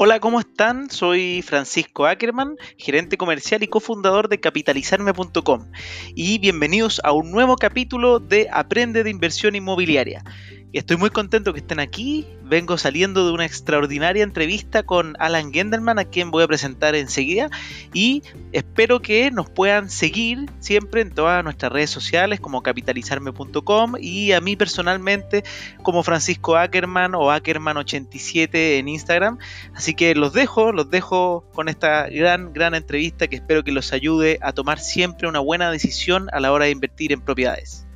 Hola, ¿cómo están? Soy Francisco Ackerman, gerente comercial y cofundador de capitalizarme.com y bienvenidos a un nuevo capítulo de Aprende de Inversión Inmobiliaria. Estoy muy contento que estén aquí. Vengo saliendo de una extraordinaria entrevista con Alan Gendelman, a quien voy a presentar enseguida. Y espero que nos puedan seguir siempre en todas nuestras redes sociales, como capitalizarme.com y a mí personalmente, como Francisco Ackerman o Ackerman87 en Instagram. Así que los dejo, los dejo con esta gran, gran entrevista que espero que los ayude a tomar siempre una buena decisión a la hora de invertir en propiedades.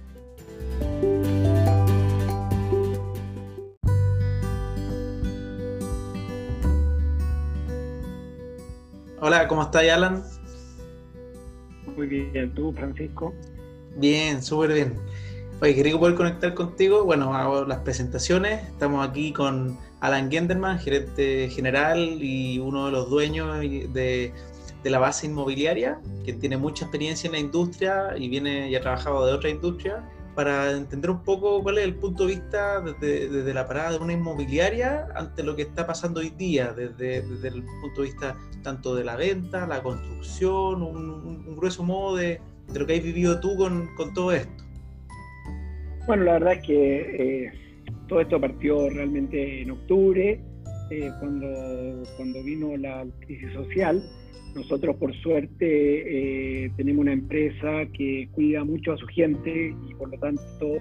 Hola, ¿cómo estás, Alan? Muy bien, ¿tú, Francisco? Bien, súper bien. Oye, quería poder conectar contigo. Bueno, hago las presentaciones. Estamos aquí con Alan Genderman, gerente general y uno de los dueños de, de la base inmobiliaria, que tiene mucha experiencia en la industria y viene y ha trabajado de otra industria para entender un poco cuál es el punto de vista desde, la parada de una inmobiliaria ante lo que está pasando hoy día, desde, el punto de vista tanto de la venta, la construcción, un, grueso modo de, lo que has vivido tú con, todo esto. Bueno, la verdad es que eh, todo esto partió realmente en octubre, eh, cuando, cuando vino la crisis social nosotros, por suerte, eh, tenemos una empresa que cuida mucho a su gente y, por lo tanto,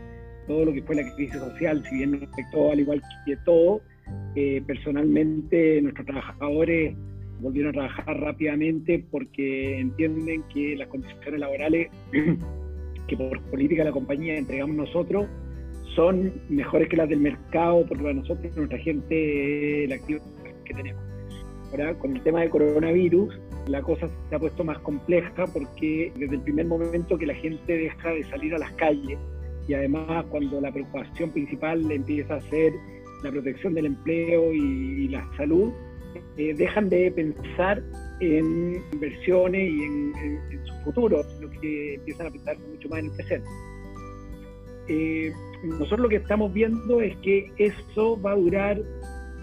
todo lo que fue la crisis social, si bien nos afectó al igual que todo, eh, personalmente nuestros trabajadores volvieron a trabajar rápidamente porque entienden que las condiciones laborales que por política de la compañía entregamos nosotros son mejores que las del mercado, porque para nosotros nuestra gente la actividad que tenemos. Ahora, con el tema del coronavirus, la cosa se ha puesto más compleja porque desde el primer momento que la gente deja de salir a las calles y además cuando la preocupación principal empieza a ser la protección del empleo y, la salud, eh, dejan de pensar en inversiones y en, su futuro, sino que empiezan a pensar mucho más en el presente. Eh, nosotros lo que estamos viendo es que eso va a durar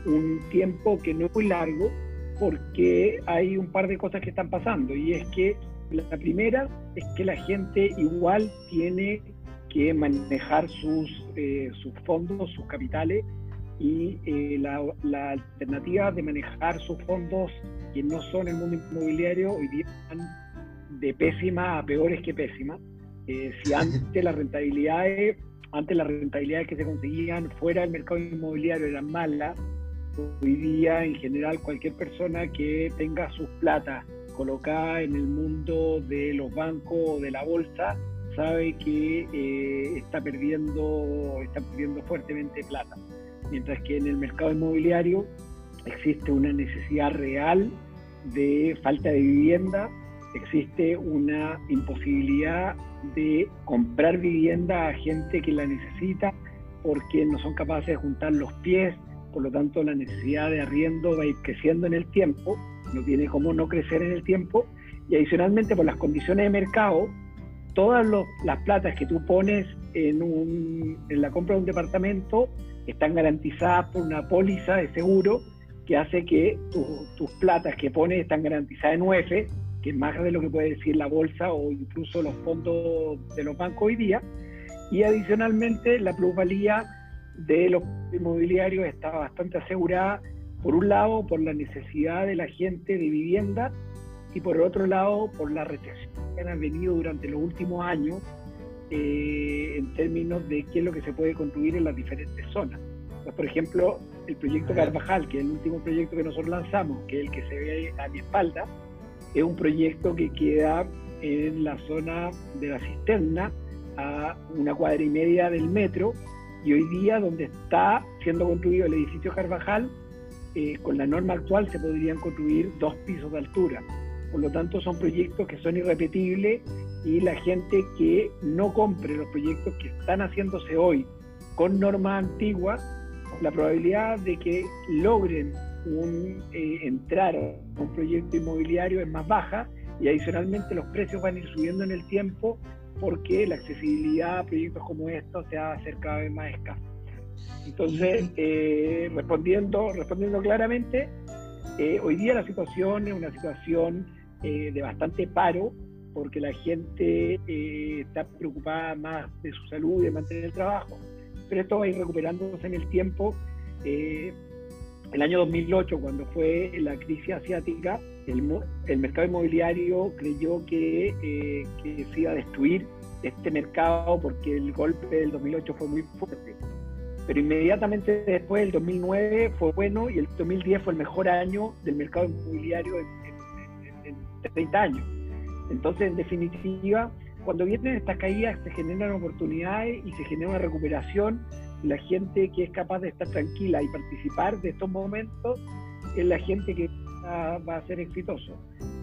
un tiempo que no es muy largo, porque hay un par de cosas que están pasando y es que la primera es que la gente igual tiene que manejar sus, eh, sus fondos, sus capitales y eh, la, alternativa de manejar sus fondos que no son el mundo inmobiliario hoy día están de pésima a peores que pésima. Eh, si antes las rentabilidades, antes las rentabilidades que se conseguían fuera del mercado inmobiliario eran malas, hoy día en general cualquier persona que tenga sus plata colocada en el mundo de los bancos o de la bolsa sabe que eh, está perdiendo está perdiendo fuertemente plata. Mientras que en el mercado inmobiliario existe una necesidad real de falta de vivienda existe una imposibilidad de comprar vivienda a gente que la necesita porque no son capaces de juntar los pies por lo tanto la necesidad de arriendo va a ir creciendo en el tiempo, no tiene cómo no crecer en el tiempo, y adicionalmente por las condiciones de mercado, todas las platas que tú pones en, la compra de un departamento están garantizadas por una póliza de seguro que hace que tus platas que pones están garantizadas en UF, que es más de lo que puede decir la bolsa o incluso los fondos de los bancos hoy día, y adicionalmente la plusvalía de los inmobiliarios está bastante asegurada, por un lado, por la necesidad de la gente de vivienda y por otro lado, por la recesión que han venido durante los últimos años eh, en términos de qué es lo que se puede construir en las diferentes zonas. por ejemplo, el proyecto Carvajal, que es el último proyecto que nosotros lanzamos, que es el que se ve a mi espalda, es un proyecto que queda en la zona de la cisterna, a una cuadra y media del metro, y hoy día, donde está siendo construido el edificio Carvajal, eh, con la norma actual se podrían construir dos pisos de altura. Por lo tanto, son proyectos que son irrepetibles y la gente que no compre los proyectos que están haciéndose hoy con normas antiguas, la probabilidad de que logren un, eh, entrar a un proyecto inmobiliario es más baja y adicionalmente los precios van a ir subiendo en el tiempo porque la accesibilidad a proyectos como estos se va a hacer cada vez más escasa. Entonces, eh, respondiendo, respondiendo claramente, Eh, hoy día la situación es una situación eh, de bastante paro, porque la gente está preocupada más de su salud y de mantener el trabajo. Pero esto va a ir recuperándose en el tiempo. El año 2008, cuando fue la crisis asiática, el, el mercado inmobiliario creyó que, que se iba a destruir este mercado porque el golpe del 2008 fue muy fuerte pero inmediatamente después, el 2009 fue bueno y el 2010 fue el mejor año del mercado inmobiliario en, 30 años. Entonces, en definitiva, cuando vienen estas caídas se generan oportunidades y se genera una recuperación. La gente que es capaz de estar tranquila y participar de estos momentos es la gente que va a ser exitoso.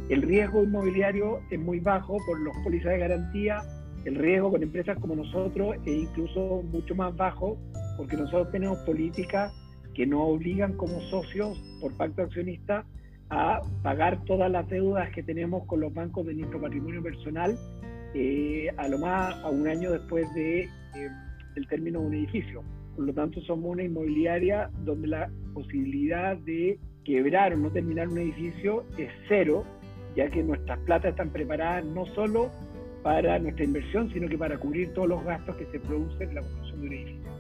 El riesgo inmobiliario es muy bajo por los pólizas de garantía, el riesgo con empresas como nosotros es incluso mucho más bajo porque nosotros tenemos políticas que nos obligan como socios por pacto accionista a pagar todas las deudas que tenemos con los bancos de nuestro patrimonio personal eh, a lo más a un año después de eh, el término de un edificio. Por lo tanto, somos una inmobiliaria donde la posibilidad de quebrar o no terminar un edificio es cero, ya que nuestras platas están preparadas no solo para nuestra inversión, sino que para cubrir todos los gastos que se producen en la construcción de un edificio.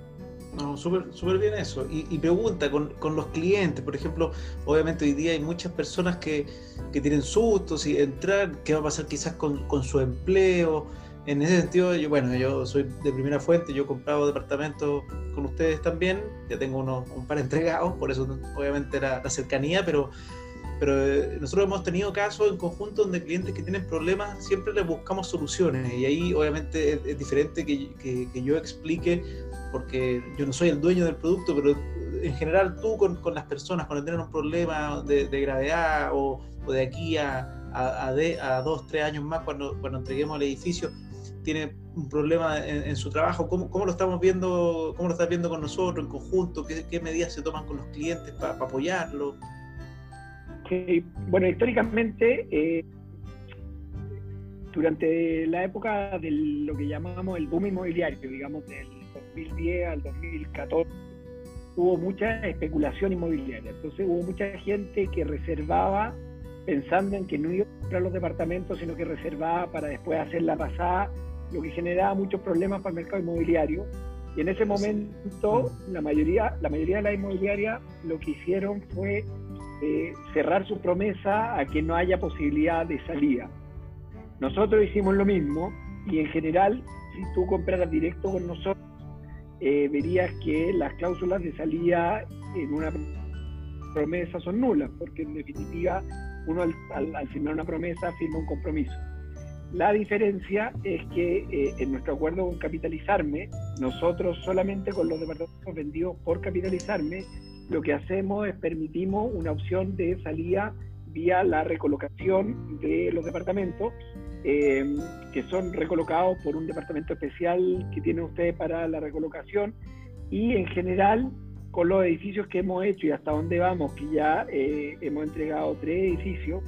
No, súper bien eso. Y, pregunta con, con, los clientes, por ejemplo, obviamente hoy día hay muchas personas que, que tienen sustos y entrar, qué va a pasar quizás con, con, su empleo. En ese sentido, yo, bueno, yo soy de primera fuente, yo he comprado departamentos con ustedes también, ya tengo unos, un par entregados, por eso obviamente era la cercanía, pero, pero eh, nosotros hemos tenido casos en conjunto donde clientes que tienen problemas siempre les buscamos soluciones y ahí obviamente es, diferente que, que, yo explique porque yo no soy el dueño del producto, pero en general tú con, con las personas, cuando tienen un problema de, de gravedad o, o, de aquí a, a, a, dos, tres años más, cuando, cuando entreguemos el edificio, tiene un problema en, su trabajo, ¿Cómo, ¿cómo, lo estamos viendo, cómo lo estás viendo con nosotros en conjunto? ¿Qué, medidas se toman con los clientes para pa apoyarlo? Bueno, históricamente, eh, durante la época de lo que llamamos el boom inmobiliario, digamos, del 2010 al 2014 hubo mucha especulación inmobiliaria. Entonces hubo mucha gente que reservaba pensando en que no iba a comprar los departamentos, sino que reservaba para después hacer la pasada, lo que generaba muchos problemas para el mercado inmobiliario. Y en ese momento la mayoría, la mayoría de las inmobiliarias lo que hicieron fue eh, cerrar su promesa a que no haya posibilidad de salida. Nosotros hicimos lo mismo y en general, si tú compraras directo con nosotros, eh, verías que las cláusulas de salida en una promesa son nulas, porque en definitiva uno al, firmar una promesa firma un compromiso. La diferencia es que eh, en nuestro acuerdo con Capitalizarme, nosotros solamente con los departamentos vendidos por Capitalizarme, lo que hacemos es permitimos una opción de salida vía la recolocación de los departamentos eh, que son recolocados por un departamento especial que tienen ustedes para la recolocación. Y en general con los edificios que hemos hecho y hasta dónde vamos, que ya eh, hemos entregado tres edificios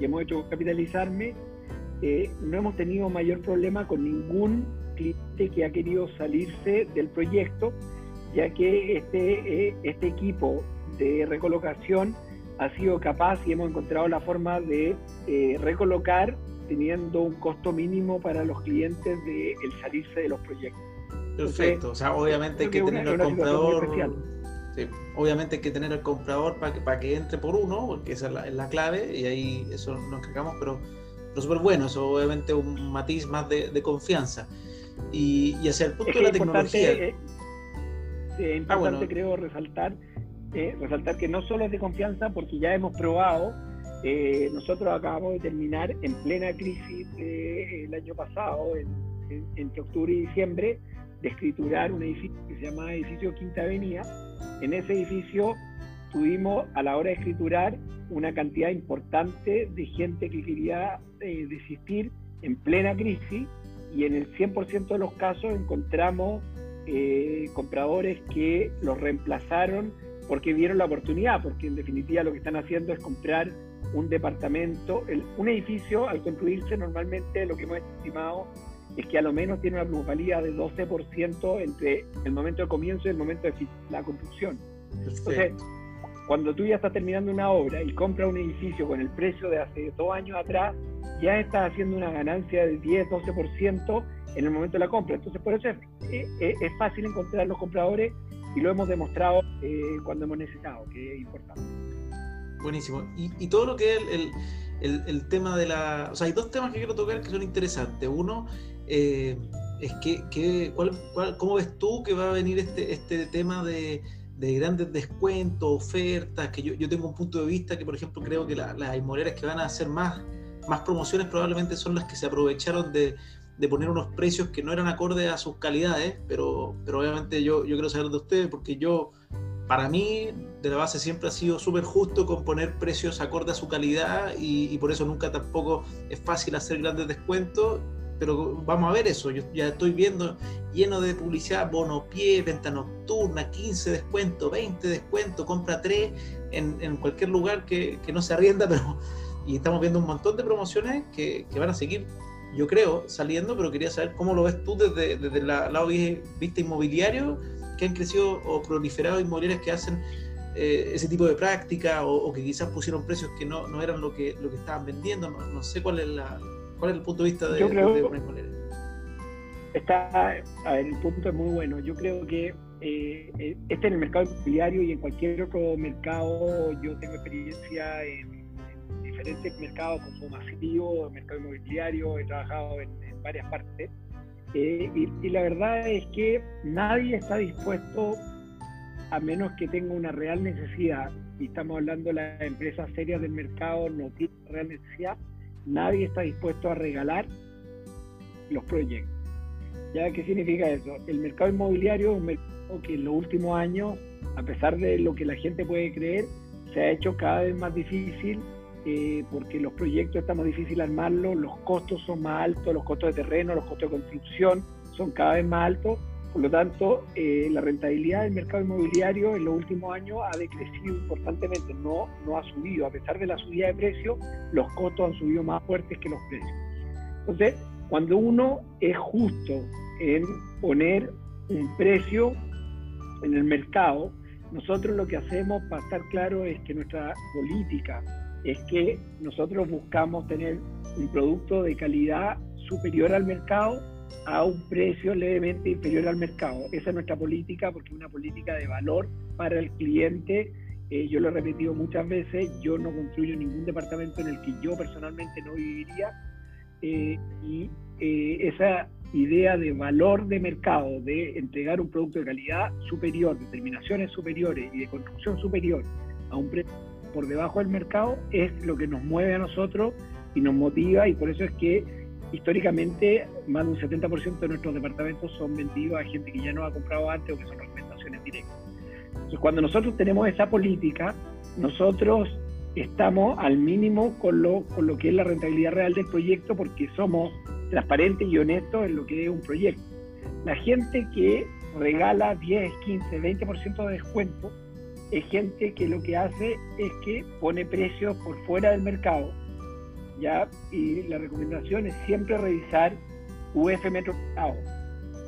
y hemos hecho capitalizarme, eh, no hemos tenido mayor problema con ningún cliente que ha querido salirse del proyecto, ya que este, este equipo de recolocación ha sido capaz y hemos encontrado la forma de recolocar teniendo un costo mínimo para los clientes de el salirse de los proyectos. Perfecto, o sea, obviamente hay que, tener al comprador. Sí, obviamente hay que tener al comprador para que, para que entre por uno, porque esa es la, clave, y ahí eso nos encargamos, pero, pero súper bueno, eso obviamente un matiz más de, de confianza. Y, y, hacia el punto de la tecnología. Eh, es importante, ah, creo, resaltar, eh, resaltar que no solo es de confianza, porque ya hemos probado eh, nosotros acabamos de terminar en plena crisis del año pasado, entre octubre y diciembre, de escriturar un edificio que se llama Edificio Quinta Avenida. En ese edificio tuvimos a la hora de escriturar una cantidad importante de gente que quería eh, desistir en plena crisis y en el 100% de los casos encontramos eh, compradores que los reemplazaron porque vieron la oportunidad, porque en definitiva lo que están haciendo es comprar un departamento, un edificio al construirse normalmente lo que hemos estimado es que a lo menos tiene una plusvalía de 12% entre el momento de comienzo y el momento de la construcción. Entonces, cuando tú ya estás terminando una obra y compras un edificio con el precio de hace dos años atrás, ya estás haciendo una ganancia de 10, 12% en el momento de la compra. Entonces, por eso es, es, fácil encontrar los compradores y lo hemos demostrado eh, cuando hemos necesitado, que es importante. Buenísimo. Y, todo lo que es el, el, tema de la... O sea, hay dos temas que quiero tocar que son interesantes. Uno eh, es que, que cuál, ¿cómo ves tú que va a venir este, este tema de, de grandes descuentos, ofertas? Que yo, yo, tengo un punto de vista que, por ejemplo, creo que las inmobiliarias que van a hacer más, más promociones probablemente son las que se aprovecharon de, de poner unos precios que no eran acordes a sus calidades, pero, pero obviamente yo, yo quiero saber de ustedes porque yo para mí, de la base siempre ha sido súper justo con poner precios acorde a su calidad y, por eso nunca tampoco es fácil hacer grandes descuentos. Pero vamos a ver eso. Yo ya estoy viendo lleno de publicidad, bono pie, venta nocturna, 15 descuentos, 20 descuentos, compra 3 en, cualquier lugar que, no se arrienda, pero y estamos viendo un montón de promociones que, van a seguir, yo creo, saliendo, pero quería saber cómo lo ves tú desde, desde el lado vista inmobiliario que han crecido o proliferado inmobiliarias que hacen eh, ese tipo de práctica o, que quizás pusieron precios que no, no, eran lo que, lo que estaban vendiendo. No, sé cuál es, la, cuál es el punto de vista de, Yo creo, de, Está, a ver, el punto es muy bueno. Yo creo que eh, eh, este en el mercado inmobiliario y en cualquier otro mercado, yo tengo experiencia en, diferentes mercados como masivo, mercado inmobiliario, he trabajado en, en varias partes. Eh, y, la verdad es que nadie está dispuesto, a menos que tenga una real necesidad, y estamos hablando de las empresas serias del mercado, no tienen real necesidad, nadie está dispuesto a regalar los proyectos. ¿Ya qué significa eso? El mercado inmobiliario es un mercado que en los últimos años, a pesar de lo que la gente puede creer, se ha hecho cada vez más difícil eh, porque los proyectos estamos difícil armarlos, los costos son más altos, los costos de terreno, los costos de construcción son cada vez más altos, por lo tanto eh, la rentabilidad del mercado inmobiliario en los últimos años ha decrecido importantemente, no, no ha subido, a pesar de la subida de precios, los costos han subido más fuertes que los precios. Entonces, cuando uno es justo en poner un precio en el mercado, nosotros lo que hacemos para estar claro es que nuestra política es que nosotros buscamos tener un producto de calidad superior al mercado a un precio levemente inferior al mercado. Esa es nuestra política porque es una política de valor para el cliente. Eh, yo lo he repetido muchas veces, yo no construyo ningún departamento en el que yo personalmente no viviría. Eh, y eh, esa idea de valor de mercado, de entregar un producto de calidad superior, de terminaciones superiores y de construcción superior a un precio por debajo del mercado es lo que nos mueve a nosotros y nos motiva y por eso es que históricamente más de un 70% de nuestros departamentos son vendidos a gente que ya no ha comprado antes o que son recomendaciones directas. Entonces cuando nosotros tenemos esa política, nosotros estamos al mínimo con lo, con lo que es la rentabilidad real del proyecto porque somos transparentes y honestos en lo que es un proyecto. La gente que regala 10, 15, 20% de descuento es gente que lo que hace es que pone precios por fuera del mercado, ¿ya? Y la recomendación es siempre revisar UF metro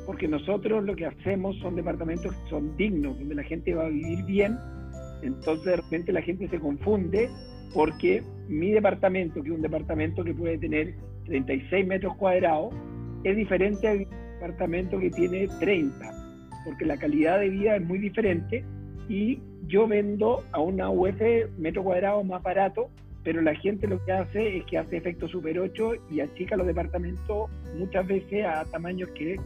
porque nosotros lo que hacemos son departamentos que son dignos, donde la gente va a vivir bien, entonces de repente la gente se confunde porque mi departamento, que es un departamento que puede tener 36 metros cuadrados, es diferente al departamento que tiene 30, porque la calidad de vida es muy diferente y yo vendo a una UF metro cuadrado más barato, pero la gente lo que hace es que hace efecto Super 8 y achica los departamentos muchas veces a tamaños que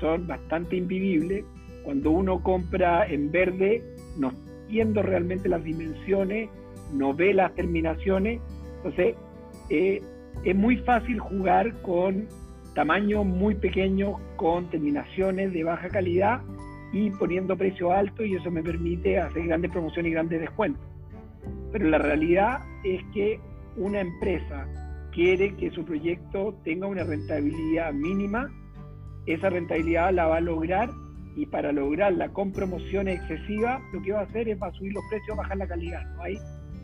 son bastante invivibles. Cuando uno compra en verde, no viendo realmente las dimensiones, no ve las terminaciones, entonces eh, es muy fácil jugar con tamaños muy pequeños, con terminaciones de baja calidad y poniendo precio alto y eso me permite hacer grandes promociones y grandes descuentos. Pero la realidad es que una empresa quiere que su proyecto tenga una rentabilidad mínima, esa rentabilidad la va a lograr y para lograrla con promociones excesivas, lo que va a hacer es va a subir los precios, bajar la calidad. No hay,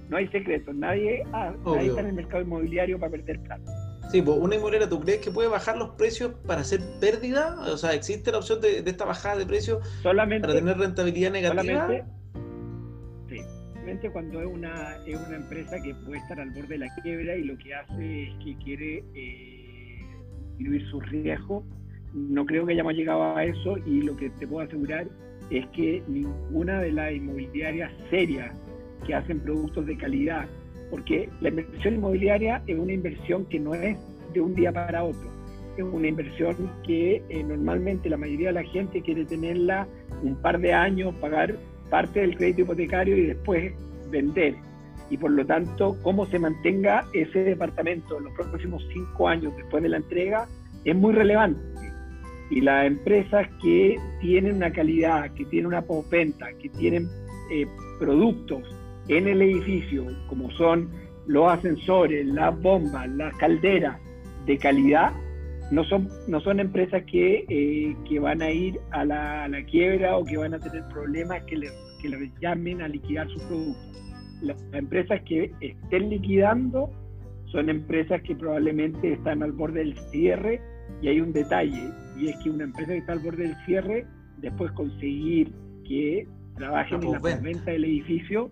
no hay secretos, nadie, nadie está en el mercado inmobiliario para perder plata. Sí, pues una inmobiliaria, ¿tú crees que puede bajar los precios para hacer pérdida? O sea, ¿existe la opción de, esta bajada de precios solamente, para tener rentabilidad negativa? Cuando es una, es una empresa que puede estar al borde de la quiebra y lo que hace es que quiere eh, disminuir su riesgo. No creo que hayamos llegado a eso y lo que te puedo asegurar es que ninguna de las inmobiliarias serias que hacen productos de calidad, porque la inversión inmobiliaria es una inversión que no es de un día para otro, es una inversión que eh, normalmente la mayoría de la gente quiere tenerla un par de años, pagar parte del crédito hipotecario y después vender. Y por lo tanto, cómo se mantenga ese departamento en los próximos cinco años después de la entrega es muy relevante. Y las empresas que tienen una calidad, que tienen una postventa, que tienen eh, productos en el edificio, como son los ascensores, las bombas, las calderas de calidad, no son, no son empresas que, eh, que van a ir a la, quiebra o que van a tener problemas que les, que llamen a liquidar sus productos. Las empresas que estén liquidando son empresas que probablemente están al borde del cierre y hay un detalle, y es que una empresa que está al borde del cierre, después conseguir que trabajen en la venta del edificio,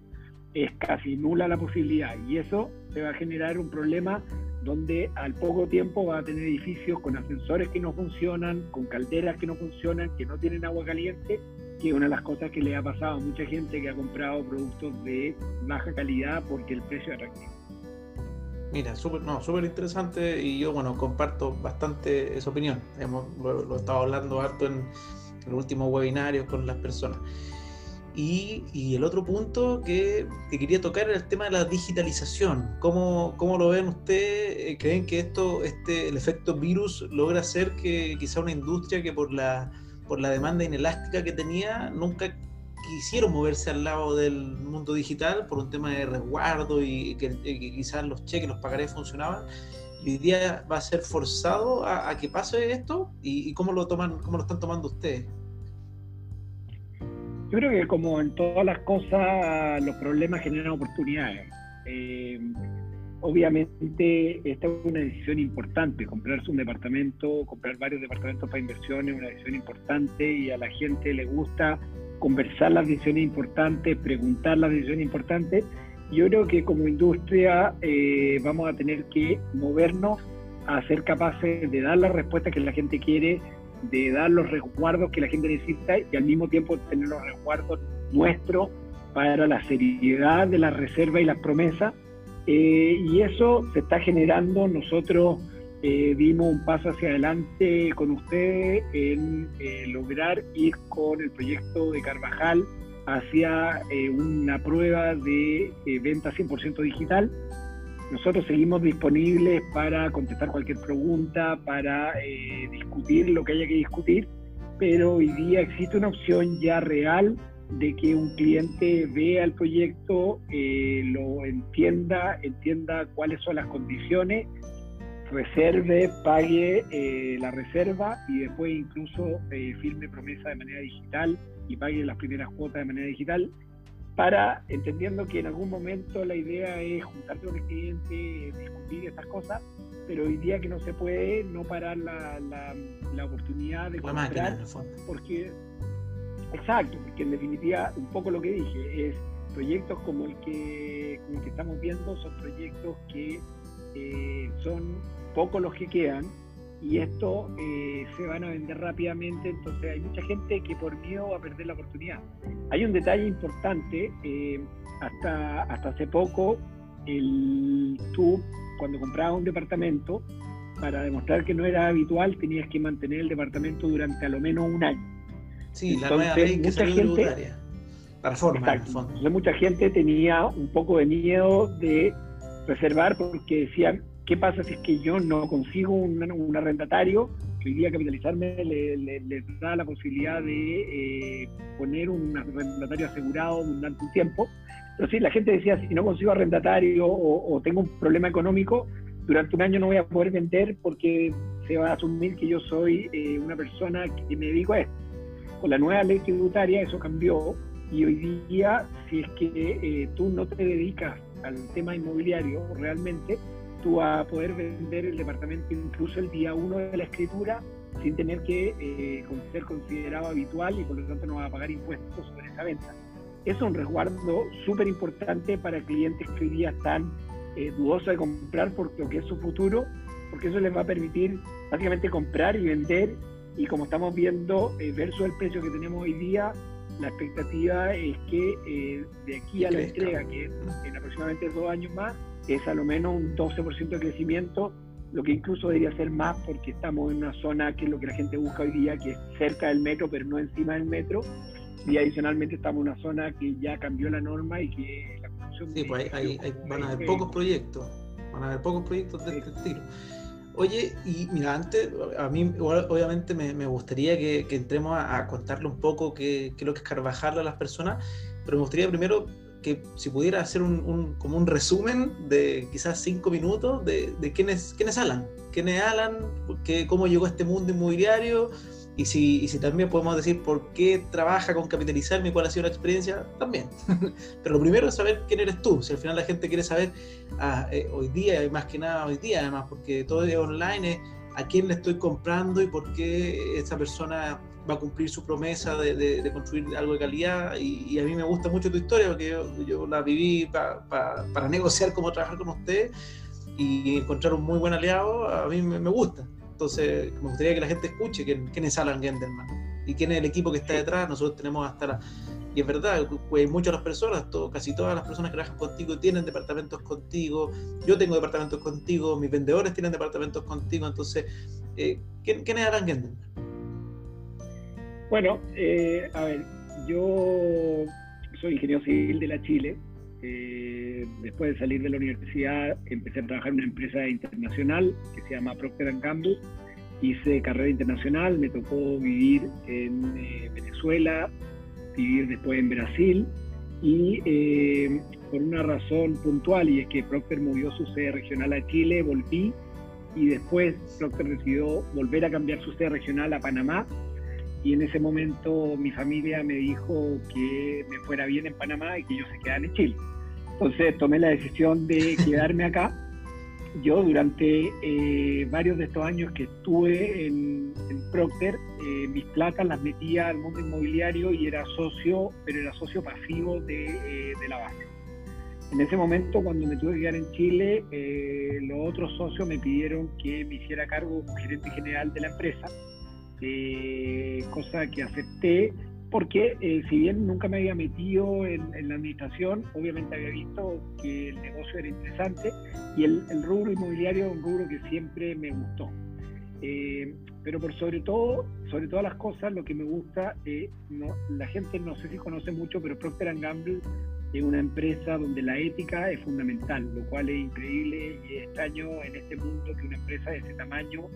es casi nula la posibilidad y eso se va a generar un problema donde al poco tiempo va a tener edificios con ascensores que no funcionan, con calderas que no funcionan, que no tienen agua caliente, que una de las cosas que le ha pasado a mucha gente que ha comprado productos de baja calidad porque el precio es atractivo. Mira, súper no, súper interesante y yo, bueno, comparto bastante esa opinión. Hemos, lo, lo he estado hablando harto en, en los últimos webinarios con las personas. Y, el otro punto que, quería tocar era el tema de la digitalización. ¿Cómo, cómo lo ven ustedes? Eh, ¿Creen que esto, este, el efecto virus logra hacer que quizá una industria que por la, por la demanda inelástica que tenía nunca quisieron moverse al lado del mundo digital por un tema de resguardo y que, quizás los cheques, los pagarés funcionaban? Y hoy día va a ser forzado a, que pase esto y, y, cómo lo toman, cómo lo están tomando ustedes. Yo creo que como en todas las cosas, los problemas generan oportunidades. Eh, obviamente esta es una decisión importante, comprarse un departamento, comprar varios departamentos para inversiones, es una decisión importante y a la gente le gusta conversar las decisiones importantes, preguntar las decisiones importantes. Yo creo que como industria eh, vamos a tener que movernos a ser capaces de dar las respuestas que la gente quiere de dar los resguardos que la gente necesita y al mismo tiempo tener los resguardos nuestros para la seriedad de la reserva y las promesas. Eh, y eso se está generando. Nosotros eh, dimos un paso hacia adelante con ustedes en eh, lograr ir con el proyecto de Carvajal hacia una prueba de venta 100% digital nosotros seguimos disponibles para contestar cualquier pregunta, para eh, discutir lo que haya que discutir, pero hoy día existe una opción ya real de que un cliente vea el proyecto, eh, lo entienda, entienda cuáles son las condiciones, reserve, pague eh, la reserva y después incluso firme promesa de manera digital y pague las primeras cuotas de manera digital para entendiendo que en algún momento la idea es juntarte con el cliente, discutir estas cosas, pero hoy día que no se puede no parar la, la, oportunidad de comprar, porque exacto, porque en definitiva un poco lo que dije es proyectos como el que, como que estamos viendo son proyectos que eh, son pocos los que quedan y esto eh, se van a vender rápidamente, entonces hay mucha gente que por miedo va a perder la oportunidad. Hay un detalle importante, eh, hasta, hasta hace poco, el, tú cuando comprabas un departamento, para demostrar que no era habitual, tenías que mantener el departamento durante a lo menos un año. Sí, la nueva ley que mucha gente, la reforma, Entonces, mucha gente tenía un poco de miedo de reservar porque decían, ¿Qué pasa si es que yo no consigo un, arrendatario que hoy día capitalizarme le, da la posibilidad de eh, poner un arrendatario asegurado durante un tiempo? Pero sí, la gente decía, si no consigo arrendatario o, tengo un problema económico, durante un año no voy a poder vender porque se va a asumir que yo soy eh, una persona que me dedico a esto. Con la nueva ley tributaria eso cambió y hoy día, si es que eh, tú no te dedicas al tema inmobiliario realmente, tú a poder vender el departamento incluso el día uno de la escritura sin tener que eh, ser considerado habitual y por lo tanto no va a pagar impuestos sobre esa venta. es un resguardo súper importante para clientes que hoy día están eh, dudosos de comprar por lo que es su futuro, porque eso les va a permitir básicamente comprar y vender y como estamos viendo eh, versus el precio que tenemos hoy día, la expectativa es que eh, de aquí a la entrega, que es en aproximadamente dos años más, es a lo menos un 12% de crecimiento, lo que incluso debería ser más porque estamos en una zona que es lo que la gente busca hoy día, que es cerca del metro, pero no encima del metro. Y adicionalmente estamos en una zona que ya cambió la norma y que la construcción... Sí, pues hay, van a haber pocos proyectos, van a haber pocos proyectos de este estilo. Oye, y mira, antes, a mí obviamente me, gustaría que, entremos a, contarle un poco qué, es lo que es Carvajal a las personas, pero me gustaría primero que si pudiera hacer un, como un resumen de quizás cinco minutos de, de quién, es, es Alan, quién es Alan, cómo llegó a este mundo inmobiliario, y si, si también podemos decir por qué trabaja con Capitalizarme y cuál ha sido la experiencia, también. Pero lo primero es saber quién eres tú. Si al final la gente quiere saber ah, eh, hoy día, y más que nada hoy día, además, porque todo es online, es a quién le estoy comprando y por qué esa persona va a cumplir su promesa de, de, construir algo de calidad. Y, a mí me gusta mucho tu historia porque yo, yo la viví para negociar cómo trabajar con usted y encontrar un muy buen aliado. A mí me gusta. Entonces, me gustaría que la gente escuche quién, es Alan Gendelman y quién es el equipo que está detrás. Nosotros tenemos hasta la. Y es verdad, pues muchas las personas, todo, casi todas las personas que trabajan contigo tienen departamentos contigo. Yo tengo departamentos contigo, mis vendedores tienen departamentos contigo. Entonces, eh, ¿quién, es Alan Gendelman? Bueno, eh, a ver, yo soy ingeniero civil de la Chile. Eh, después de salir de la universidad empecé a trabajar en una empresa internacional que se llama Procter Gamble. Hice carrera internacional, me tocó vivir en eh, Venezuela, vivir después en Brasil y eh, por una razón puntual y es que Procter movió su sede regional a Chile, volví y después Procter decidió volver a cambiar su sede regional a Panamá y en ese momento mi familia me dijo que me fuera bien en Panamá y que yo se quedara en Chile. Entonces tomé la decisión de quedarme acá. Yo durante eh, varios de estos años que estuve en, Procter, eh, mis platas las metía al mundo inmobiliario y era socio, pero era socio pasivo de, eh, de la base. En ese momento, cuando me tuve que quedar en Chile, los otros socios me pidieron que me hiciera cargo como gerente general de la empresa, cosa que acepté porque eh, si bien nunca me había metido en, la administración, obviamente había visto que el negocio era interesante y el, rubro inmobiliario es un rubro que siempre me gustó. Eh, pero por sobre todo, sobre todas las cosas, lo que me gusta, eh, no, la gente no sé si conoce mucho, pero Procter Gamble es una empresa donde la ética es fundamental, lo cual es increíble y extraño en este mundo que una empresa de ese tamaño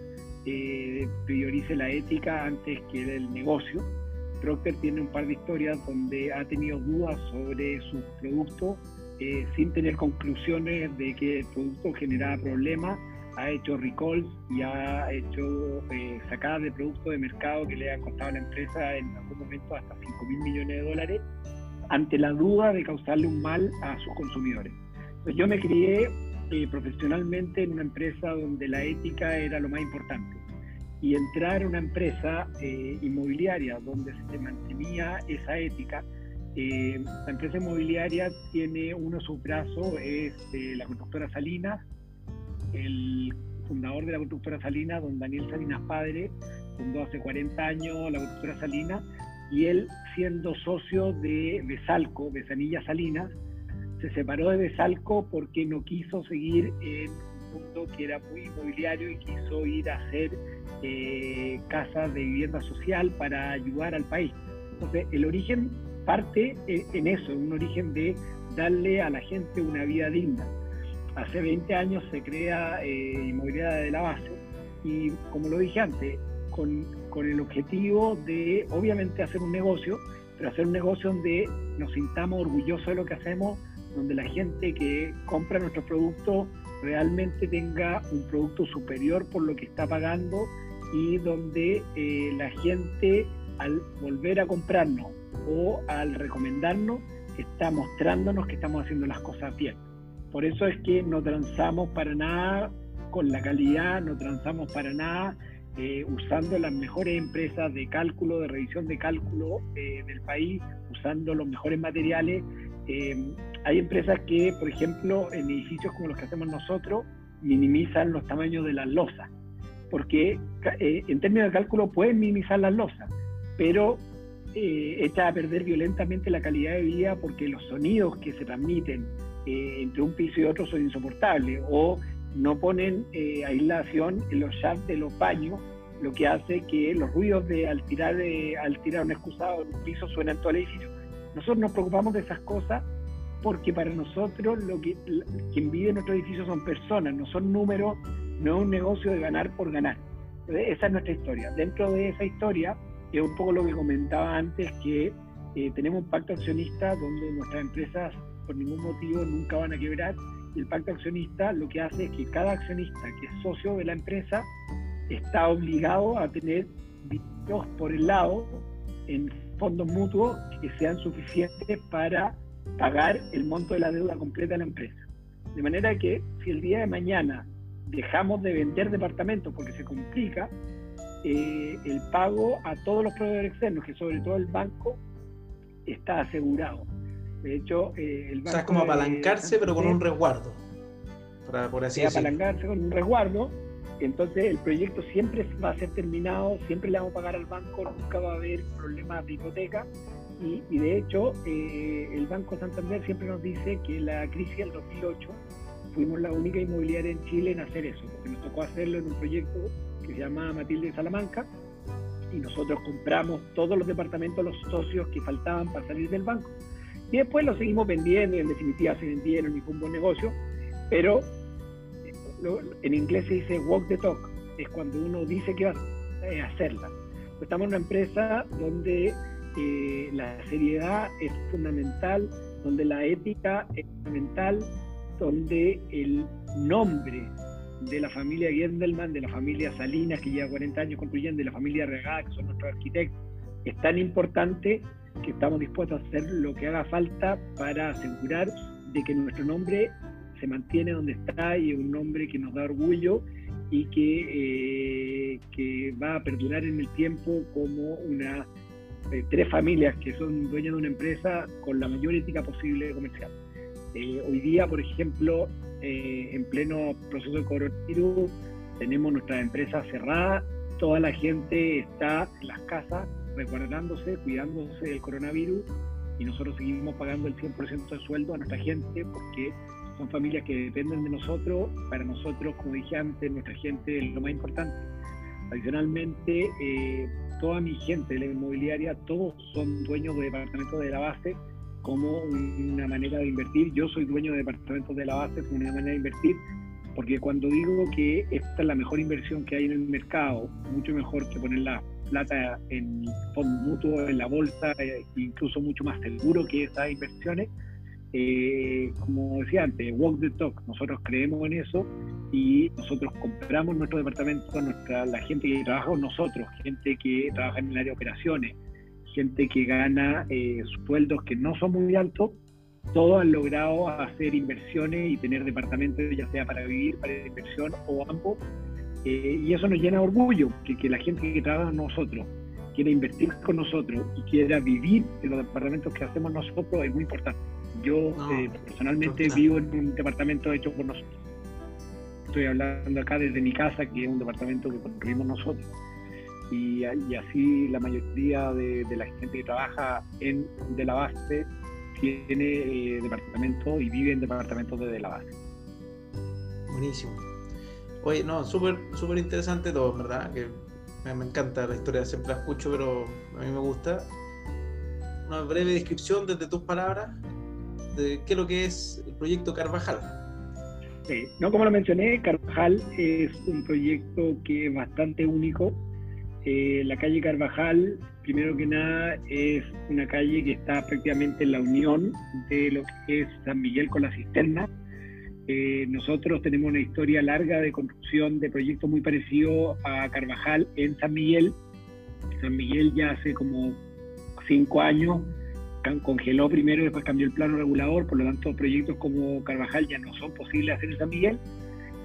priorice la ética antes que el negocio Procter tiene un par de historias donde ha tenido dudas sobre su producto eh, sin tener conclusiones de que el producto generaba problemas, ha hecho recalls y ha hecho eh, sacadas de productos de mercado que le han costado a la empresa en algún momento hasta 5 mil millones de dólares ante la duda de causarle un mal a sus consumidores. Entonces yo me crié eh, profesionalmente en una empresa donde la ética era lo más importante y entrar a una empresa eh, inmobiliaria donde se mantenía esa ética. Eh, la empresa inmobiliaria tiene uno de sus brazos, es eh, la constructora Salinas, el fundador de la constructora Salinas, don Daniel Salinas Padre, fundó hace 40 años la constructora Salinas, y él siendo socio de Besalco, Besanilla Salinas, se separó de Besalco porque no quiso seguir en un mundo que era muy inmobiliario y quiso ir a hacer eh, casas de vivienda social para ayudar al país. Entonces, el origen parte eh, en eso, un origen de darle a la gente una vida digna. Hace 20 años se crea eh, Inmobiliaria de la Base y, como lo dije antes, con, con el objetivo de, obviamente, hacer un negocio, pero hacer un negocio donde nos sintamos orgullosos de lo que hacemos, donde la gente que compra nuestros productos realmente tenga un producto superior por lo que está pagando y donde eh, la gente al volver a comprarnos o al recomendarnos está mostrándonos que estamos haciendo las cosas bien. Por eso es que no transamos para nada con la calidad, no transamos para nada eh, usando las mejores empresas de cálculo, de revisión de cálculo eh, del país, usando los mejores materiales. Eh, hay empresas que, por ejemplo, en edificios como los que hacemos nosotros, minimizan los tamaños de las losas, porque eh, en términos de cálculo pueden minimizar las losas, pero eh, echa a perder violentamente la calidad de vida porque los sonidos que se transmiten eh, entre un piso y otro son insoportables o no ponen eh, aislación en los shafts de los baños, lo que hace que los ruidos de al tirar, al tirar un excusado en un piso suenan todo el edificio. Nosotros nos preocupamos de esas cosas porque para nosotros lo que quien vive en nuestro edificio son personas, no son números, no es un negocio de ganar por ganar. Esa es nuestra historia. Dentro de esa historia es un poco lo que comentaba antes, que eh, tenemos un pacto accionista donde nuestras empresas por ningún motivo nunca van a quebrar. Y el pacto accionista lo que hace es que cada accionista que es socio de la empresa está obligado a tener dinero por el lado en fondos mutuos que sean suficientes para pagar el monto de la deuda completa de la empresa. De manera que si el día de mañana dejamos de vender departamentos porque se complica, eh, el pago a todos los proveedores externos, que sobre todo el banco está asegurado. De hecho, eh, el banco... O sea, es como apalancarse, pero con un resguardo. Para, por así decirlo. Apalancarse con un resguardo. Entonces, el proyecto siempre va a ser terminado, siempre le vamos a pagar al banco, nunca va a haber problemas de hipoteca. Y, de hecho, eh, el Banco Santander siempre nos dice que la crisis del 2008 fuimos la única inmobiliaria en Chile en hacer eso, porque nos tocó hacerlo en un proyecto que se llama Matilde Salamanca, y nosotros compramos todos los departamentos, los socios que faltaban para salir del banco. Y después lo seguimos vendiendo y en definitiva se vendieron y fue un buen negocio, pero en inglés se dice walk the talk, es cuando uno dice que va a hacerla. Estamos en una empresa donde eh, la seriedad es fundamental, donde la ética es fundamental, donde el nombre de la familia Gendelman, de la familia Salinas, que lleva 40 años construyendo, de la familia Regada, que son nuestros arquitectos, es tan importante que estamos dispuestos a hacer lo que haga falta para asegurar de que nuestro nombre se mantiene donde está y es un nombre que nos da orgullo y que, eh, que va a perdurar en el tiempo como una eh, tres familias que son dueñas de una empresa con la mayor ética posible comercial. Eh, hoy día, por ejemplo, eh, en pleno proceso de coronavirus, tenemos nuestra empresa cerrada, toda la gente está en las casas resguardándose, cuidándose del coronavirus y nosotros seguimos pagando el 100% de sueldo a nuestra gente porque son familias que dependen de nosotros. Para nosotros, como dije antes, nuestra gente es lo más importante. Adicionalmente, eh, toda mi gente de la inmobiliaria, todos son dueños de departamentos de la base como una manera de invertir. Yo soy dueño de departamentos de la base como una manera de invertir, porque cuando digo que esta es la mejor inversión que hay en el mercado, mucho mejor que poner la plata en fondo mutuo, en la bolsa, eh, incluso mucho más seguro que esas inversiones, eh, como decía antes, walk the talk, nosotros creemos en eso y nosotros compramos nuestro departamento, nuestra, la gente que trabaja con nosotros, gente que trabaja en el área de operaciones, gente que gana eh, sueldos que no son muy altos, todos han logrado hacer inversiones y tener departamentos, ya sea para vivir, para inversión o ambos. Eh, y eso nos llena de orgullo, que, que la gente que trabaja con nosotros quiera invertir con nosotros y quiera vivir en los departamentos que hacemos nosotros es muy importante. Yo eh, personalmente vivo en un departamento hecho por nosotros. Estoy hablando acá desde mi casa, que es un departamento que construimos nosotros y, así la mayoría de, la gente que trabaja en De la Base tiene eh, departamento y vive en departamentos de De la Base. Buenísimo. Oye, no, súper súper interesante todo, ¿verdad? Que me, encanta la historia, siempre la escucho, pero a mí me gusta. Una breve descripción desde tus palabras de qué es lo que es el proyecto Carvajal. Sí, no, como lo mencioné, Carvajal es un proyecto que es bastante único eh, la calle Carvajal, primero que nada, es una calle que está prácticamente en la unión de lo que es San Miguel con la cisterna. Eh, nosotros tenemos una historia larga de construcción de proyectos muy parecidos a Carvajal en San Miguel. San Miguel ya hace como cinco años congeló primero y después cambió el plano regulador, por lo tanto proyectos como Carvajal ya no son posibles hacer en San Miguel.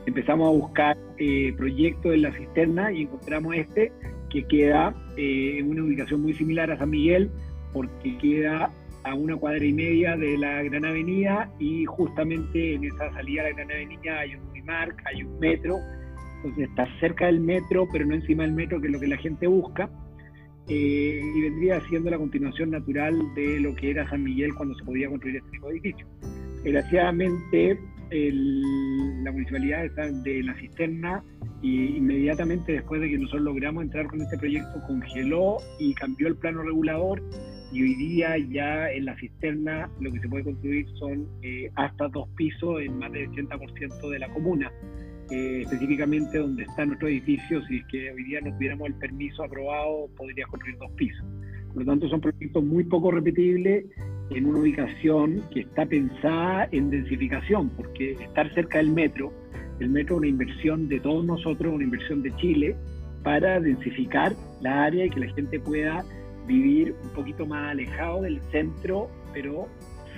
Empezamos a buscar eh, proyectos en la cisterna y encontramos este que queda eh, en una ubicación muy similar a San Miguel, porque queda a una cuadra y media de la Gran Avenida y justamente en esa salida a la Gran Avenida hay un Unimark, hay un metro, entonces está cerca del metro, pero no encima del metro, que es lo que la gente busca. Eh, y vendría siendo la continuación natural de lo que era San Miguel cuando se podía construir este tipo de edificio. Desgraciadamente, la municipalidad de la cisterna y inmediatamente después de que nosotros logramos entrar con este proyecto congeló y cambió el plano regulador y hoy día ya en la cisterna lo que se puede construir son eh, hasta dos pisos en más del 80% de la comuna. Eh, específicamente donde está nuestro edificio, si es que hoy día no tuviéramos el permiso aprobado, podría construir dos pisos. Por lo tanto, son proyectos muy poco repetibles en una ubicación que está pensada en densificación, porque estar cerca del metro, el metro es una inversión de todos nosotros, una inversión de Chile, para densificar la área y que la gente pueda vivir un poquito más alejado del centro, pero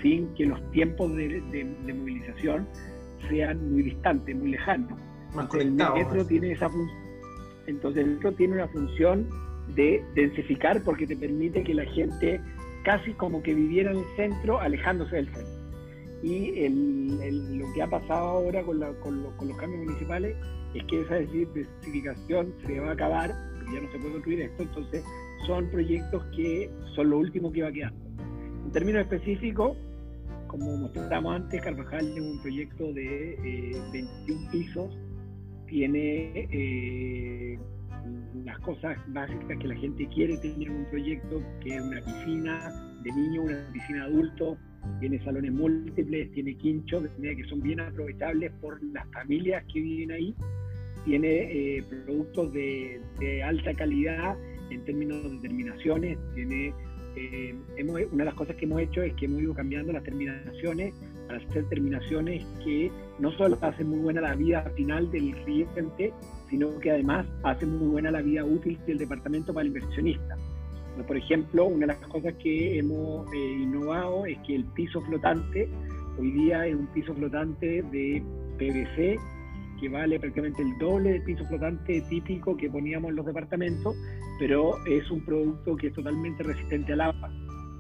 sin que los tiempos de, de movilización sean muy distantes, muy lejanos. el metro tiene esa Entonces el metro tiene una función de densificar porque te permite que la gente casi como que viviera en el centro alejándose del centro. Y lo que ha pasado ahora con, los cambios municipales es que esa densificación se va a acabar, porque ya no se puede construir esto, entonces son proyectos que son lo último que va a quedar. En términos específicos, como mostramos antes, Carvajal es un proyecto de 21 eh, pisos, tiene eh, las cosas básicas que la gente quiere tener en un proyecto, que es una piscina de niños, una piscina de adultos, tiene salones múltiples, tiene quinchos, que son bien aprovechables por las familias que viven ahí, tiene eh, productos de, de alta calidad en términos de terminaciones, tiene eh, hemos, una de las cosas que hemos hecho es que hemos ido cambiando las terminaciones para hacer terminaciones que no solo hacen muy buena la vida final del cliente, sino que además hacen muy buena la vida útil del departamento para el inversionista. Por ejemplo, una de las cosas que hemos eh, innovado es que el piso flotante, hoy día es un piso flotante de PVC que vale prácticamente el doble del piso flotante típico que poníamos en los departamentos, pero es un producto que es totalmente resistente al agua.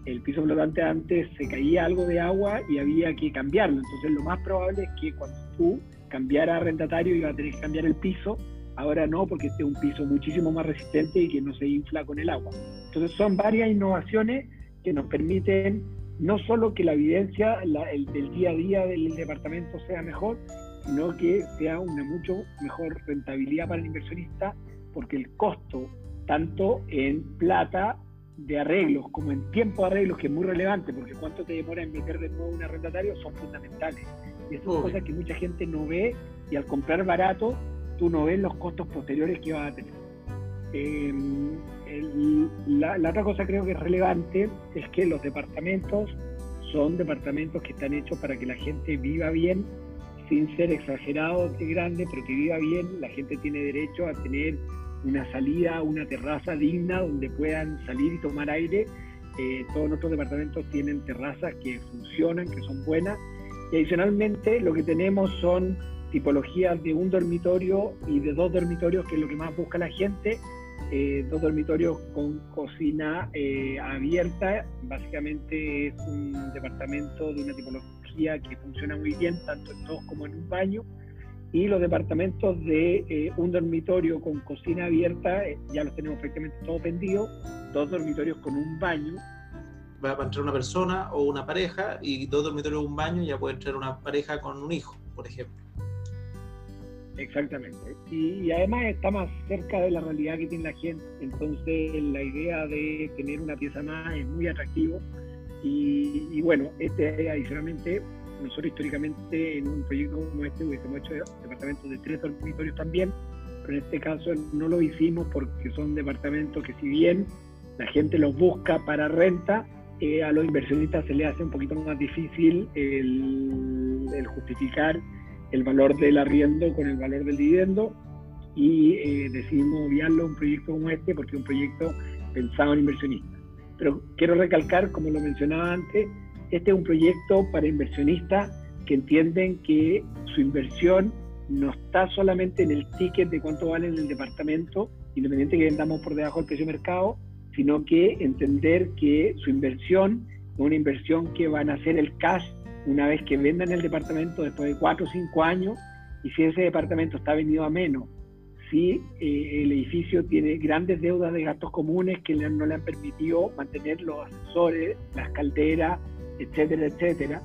El piso flotante antes se caía algo de agua y había que cambiarlo, entonces lo más probable es que cuando tú cambiaras arrendatario iba a tener que cambiar el piso, ahora no, porque este es un piso muchísimo más resistente y que no se infla con el agua. Entonces son varias innovaciones que nos permiten no solo que la evidencia el, del día a día del departamento sea mejor, sino que sea una mucho mejor rentabilidad para el inversionista, porque el costo, tanto en plata de arreglos como en tiempo de arreglos, que es muy relevante, porque cuánto te demora en meter de nuevo un arrendatario, son fundamentales. Y esas son cosas que mucha gente no ve, y al comprar barato, tú no ves los costos posteriores que vas a tener. Em, la, la otra cosa creo que es relevante es que los departamentos son departamentos que están hechos para que la gente viva bien sin ser exagerado de grande, pero que viva bien, la gente tiene derecho a tener una salida, una terraza digna donde puedan salir y tomar aire. Eh, todos nuestros departamentos tienen terrazas que funcionan, que son buenas. Y adicionalmente lo que tenemos son tipologías de un dormitorio y de dos dormitorios, que es lo que más busca la gente. Eh, dos dormitorios con cocina eh, abierta. Básicamente es un departamento de una tipología que funciona muy bien, tanto en todos como en un baño. Y los departamentos de eh, un dormitorio con cocina abierta, eh, ya los tenemos prácticamente todos vendidos, dos dormitorios con un baño. Va a entrar una persona o una pareja y dos dormitorios un baño, ya puede entrar una pareja con un hijo, por ejemplo. Exactamente. Y, y, además está más cerca de la realidad que tiene la gente. Entonces la idea de tener una pieza más es muy atractivo y, bueno, este adicionalmente, nosotros históricamente en un proyecto como este hubiésemos hecho departamentos de tres dormitorios también, pero en este caso no lo hicimos porque son departamentos que si bien la gente los busca para renta, eh, a los inversionistas se les hace un poquito más difícil el, justificar el valor del arriendo con el valor del dividendo y eh, decidimos obviarlo un proyecto como este porque es un proyecto pensado en inversionistas. Pero quiero recalcar, como lo mencionaba antes, este es un proyecto para inversionistas que entienden que su inversión no está solamente en el ticket de cuánto vale en el departamento, independiente que vendamos por debajo del precio de mercado, sino que entender que su inversión una inversión que van a hacer el cash una vez que vendan el departamento después de cuatro o cinco años y si ese departamento está vendido a menos, si eh, el edificio tiene grandes deudas de gastos comunes que no le han permitido mantener los ascensores, las calderas, etcétera, etcétera,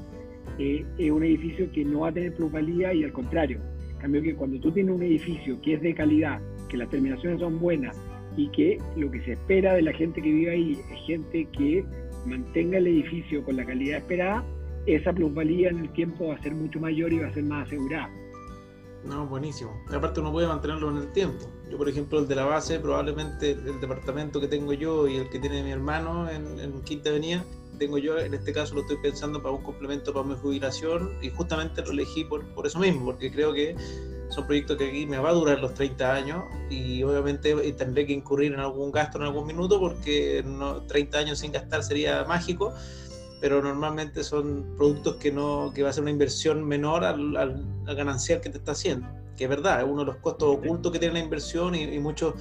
eh, es un edificio que no va a tener plusvalía y al contrario. En cambio que cuando tú tienes un edificio que es de calidad, que las terminaciones son buenas y que lo que se espera de la gente que vive ahí es gente que mantenga el edificio con la calidad esperada, esa plusvalía en el tiempo va a ser mucho mayor y va a ser más asegurada. No, buenísimo. Aparte uno puede mantenerlo en el tiempo. Yo, por ejemplo, el de la base, probablemente el departamento que tengo yo y el que tiene mi hermano en, Quinta Avenida, tengo yo, en este caso lo estoy pensando para un complemento para mi jubilación y justamente lo elegí por, por eso mismo, porque creo que son proyectos que aquí me va a durar los 30 años y obviamente tendré que incurrir en algún gasto en algún minuto porque no, 30 años sin gastar sería mágico, pero normalmente son productos que no que va a ser una inversión menor al, al, ganancial que te está haciendo, que es verdad, es uno de los costos ocultos que tiene la inversión y, y muchos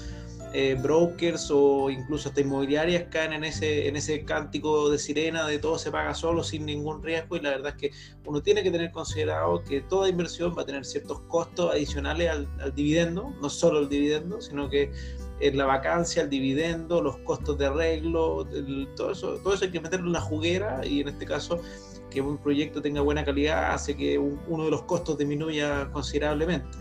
eh, brokers o incluso hasta inmobiliarias caen en ese, en ese cántico de sirena de todo se paga solo sin ningún riesgo y la verdad es que uno tiene que tener considerado que toda inversión va a tener ciertos costos adicionales al, al dividendo, no solo el dividendo, sino que en la vacancia, el dividendo, los costos de arreglo, todo, eso, todo eso hay que meterlo en la juguera y en este caso que un proyecto tenga buena calidad hace que un, uno de los costos disminuya considerablemente.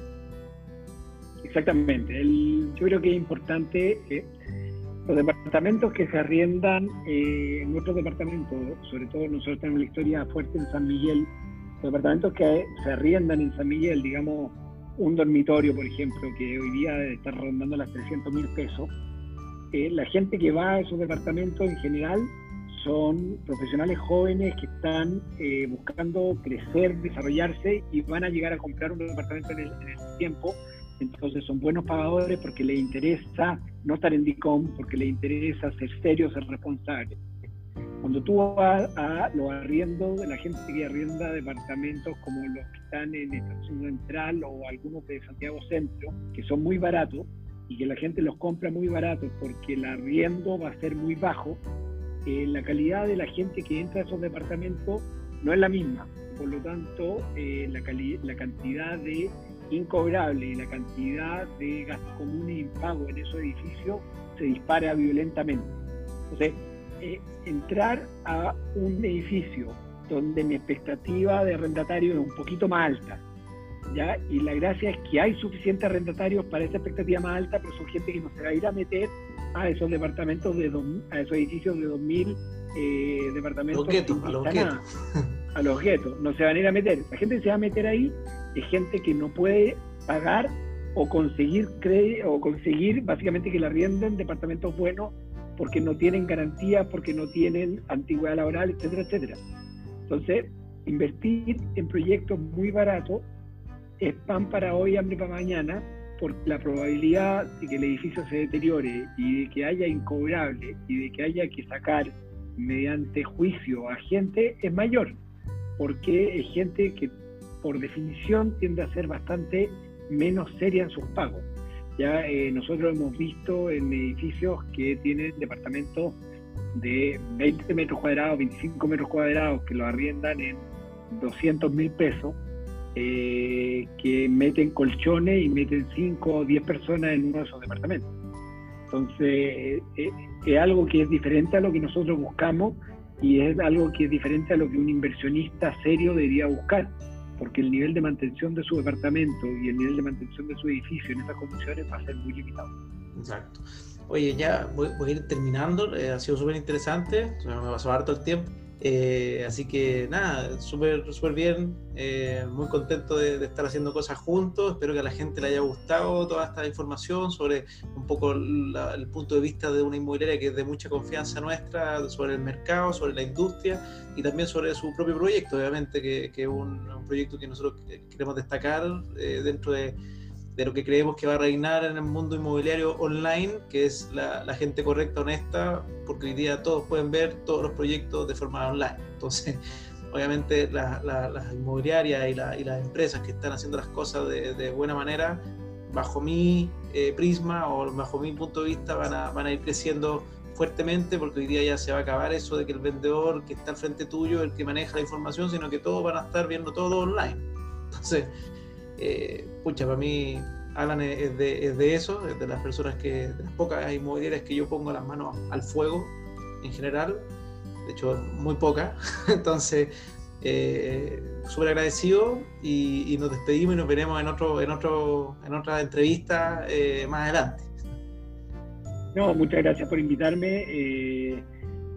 Exactamente. El, yo creo que es importante que los departamentos que se arriendan eh, en otros departamentos, sobre todo nosotros tenemos la historia fuerte en San Miguel, los departamentos que se arriendan en San Miguel, digamos, un dormitorio, por ejemplo, que hoy día está rondando las 300 mil pesos, eh, la gente que va a esos departamentos en general son profesionales jóvenes que están eh, buscando crecer, desarrollarse y van a llegar a comprar un departamento en el, en el tiempo entonces son buenos pagadores porque les interesa no estar en DICOM, porque les interesa ser serios, ser responsables. Cuando tú vas a los arriendos de la gente que arrienda departamentos como los que están en Estación Central o algunos de Santiago Centro, que son muy baratos y que la gente los compra muy baratos porque el arriendo va a ser muy bajo, eh, la calidad de la gente que entra a esos departamentos no es la misma. Por lo tanto, eh, la, cantidad de incobrable y la cantidad de gastos comunes y impago en esos edificios se dispara violentamente. Entonces, eh, entrar a un edificio donde mi expectativa de arrendatario es un poquito más alta, ¿ya? y la gracia es que hay suficientes arrendatarios para esa expectativa más alta, pero son gente que no se va a ir a meter a esos departamentos de dos, a esos edificios de 2000 eh, departamentos. Los guetos, a los guetos. A los guetos, no se van a ir a meter. La gente se va a meter ahí es gente que no puede pagar o conseguir o conseguir básicamente que la arrienden departamentos buenos porque no tienen garantía, porque no tienen antigüedad laboral, etcétera, etcétera. Entonces, invertir en proyectos muy baratos es pan para hoy, hambre para mañana, porque la probabilidad de que el edificio se deteriore y de que haya incobrable y de que haya que sacar mediante juicio a gente es mayor, porque es gente que por definición tiende a ser bastante menos seria en sus pagos. Ya eh, nosotros hemos visto en edificios que tienen departamentos de 20 metros cuadrados, 25 metros cuadrados, que lo arriendan en 200 mil pesos, eh, que meten colchones y meten 5 o 10 personas en uno de esos departamentos. Entonces, eh, es algo que es diferente a lo que nosotros buscamos y es algo que es diferente a lo que un inversionista serio debería buscar porque el nivel de mantención de su departamento y el nivel de mantención de su edificio en esas condiciones va a ser muy limitado. Exacto. Oye, ya voy, voy a ir terminando, eh, ha sido súper interesante, me pasó harto el tiempo. Eh, así que nada, súper súper bien, eh, muy contento de, de, estar haciendo cosas juntos, espero que a la gente le haya gustado toda esta información sobre un poco la, el punto de vista de una inmobiliaria que es de mucha confianza nuestra, sobre el mercado, sobre la industria y también sobre su propio proyecto, obviamente que, es un, un, proyecto que nosotros queremos destacar eh, dentro de de lo que creemos que va a reinar en el mundo inmobiliario online, que es la, gente correcta, honesta, porque hoy día todos pueden ver todos los proyectos de forma online. Entonces, obviamente la, la, las inmobiliarias y, las empresas que están haciendo las cosas de, buena manera, bajo mi eh, prisma o bajo mi punto de vista, van a, van a ir creciendo fuertemente porque hoy día ya se va a acabar eso de que el vendedor que está al frente tuyo el que maneja la información, sino que todos van a estar viendo todo online. Entonces, eh, pucha, para mí Alan es de, eso, es de las personas que, de las pocas inmobiliarias que yo pongo las manos al fuego en general, de hecho muy pocas, entonces eh, súper agradecido y, nos despedimos y nos veremos en otro, en otro, en otra entrevista eh, más adelante. No, muchas gracias por invitarme.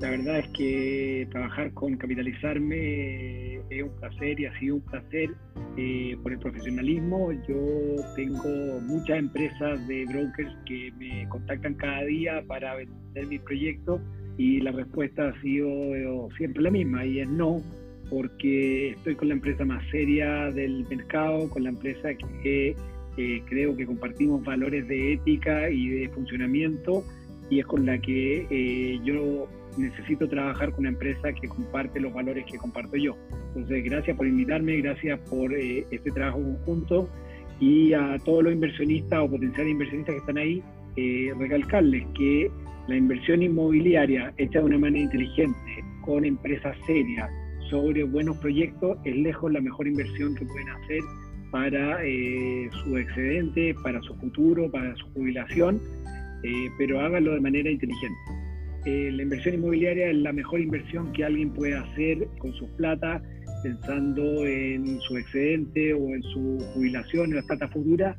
La verdad es que trabajar con Capitalizarme es un placer y ha sido un placer eh, por el profesionalismo. Yo tengo muchas empresas de brokers que me contactan cada día para vender mi proyecto y la respuesta ha sido eh, siempre la misma y es no, porque estoy con la empresa más seria del mercado, con la empresa que creo que compartimos valores de ética y de funcionamiento y es con la que eh, yo necesito trabajar con una empresa que comparte los valores que comparto yo. Entonces, gracias por invitarme, gracias por eh, este trabajo conjunto y a todos los inversionistas o potenciales inversionistas que están ahí, eh, recalcarles que la inversión inmobiliaria hecha de una manera inteligente, con empresas serias, sobre buenos proyectos, es lejos la mejor inversión que pueden hacer para su excedente, para su futuro, para su jubilación eh, pero hágalo de manera inteligente. Eh, la inversión inmobiliaria es la mejor inversión que alguien puede hacer con sus plata, pensando en su excedente o en su jubilación, en la plata futura,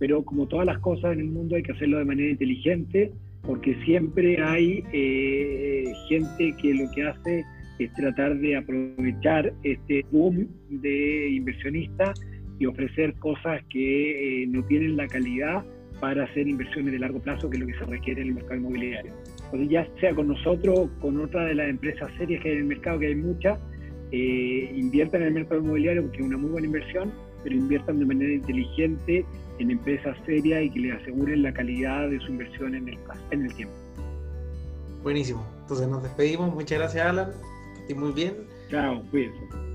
pero como todas las cosas en el mundo hay que hacerlo de manera inteligente, porque siempre hay eh, gente que lo que hace es tratar de aprovechar este boom de inversionistas y ofrecer cosas que no tienen la calidad para hacer inversiones de largo plazo, que es lo que se requiere en el mercado inmobiliario. Ya sea con nosotros, con otra de las empresas serias que hay en el mercado, que hay muchas, eh, inviertan en el mercado inmobiliario porque es una muy buena inversión, pero inviertan de manera inteligente en empresas serias y que les aseguren la calidad de su inversión en el, en el tiempo. Buenísimo. Entonces nos despedimos. Muchas gracias, Alan. Que muy bien. Chao, cuídense.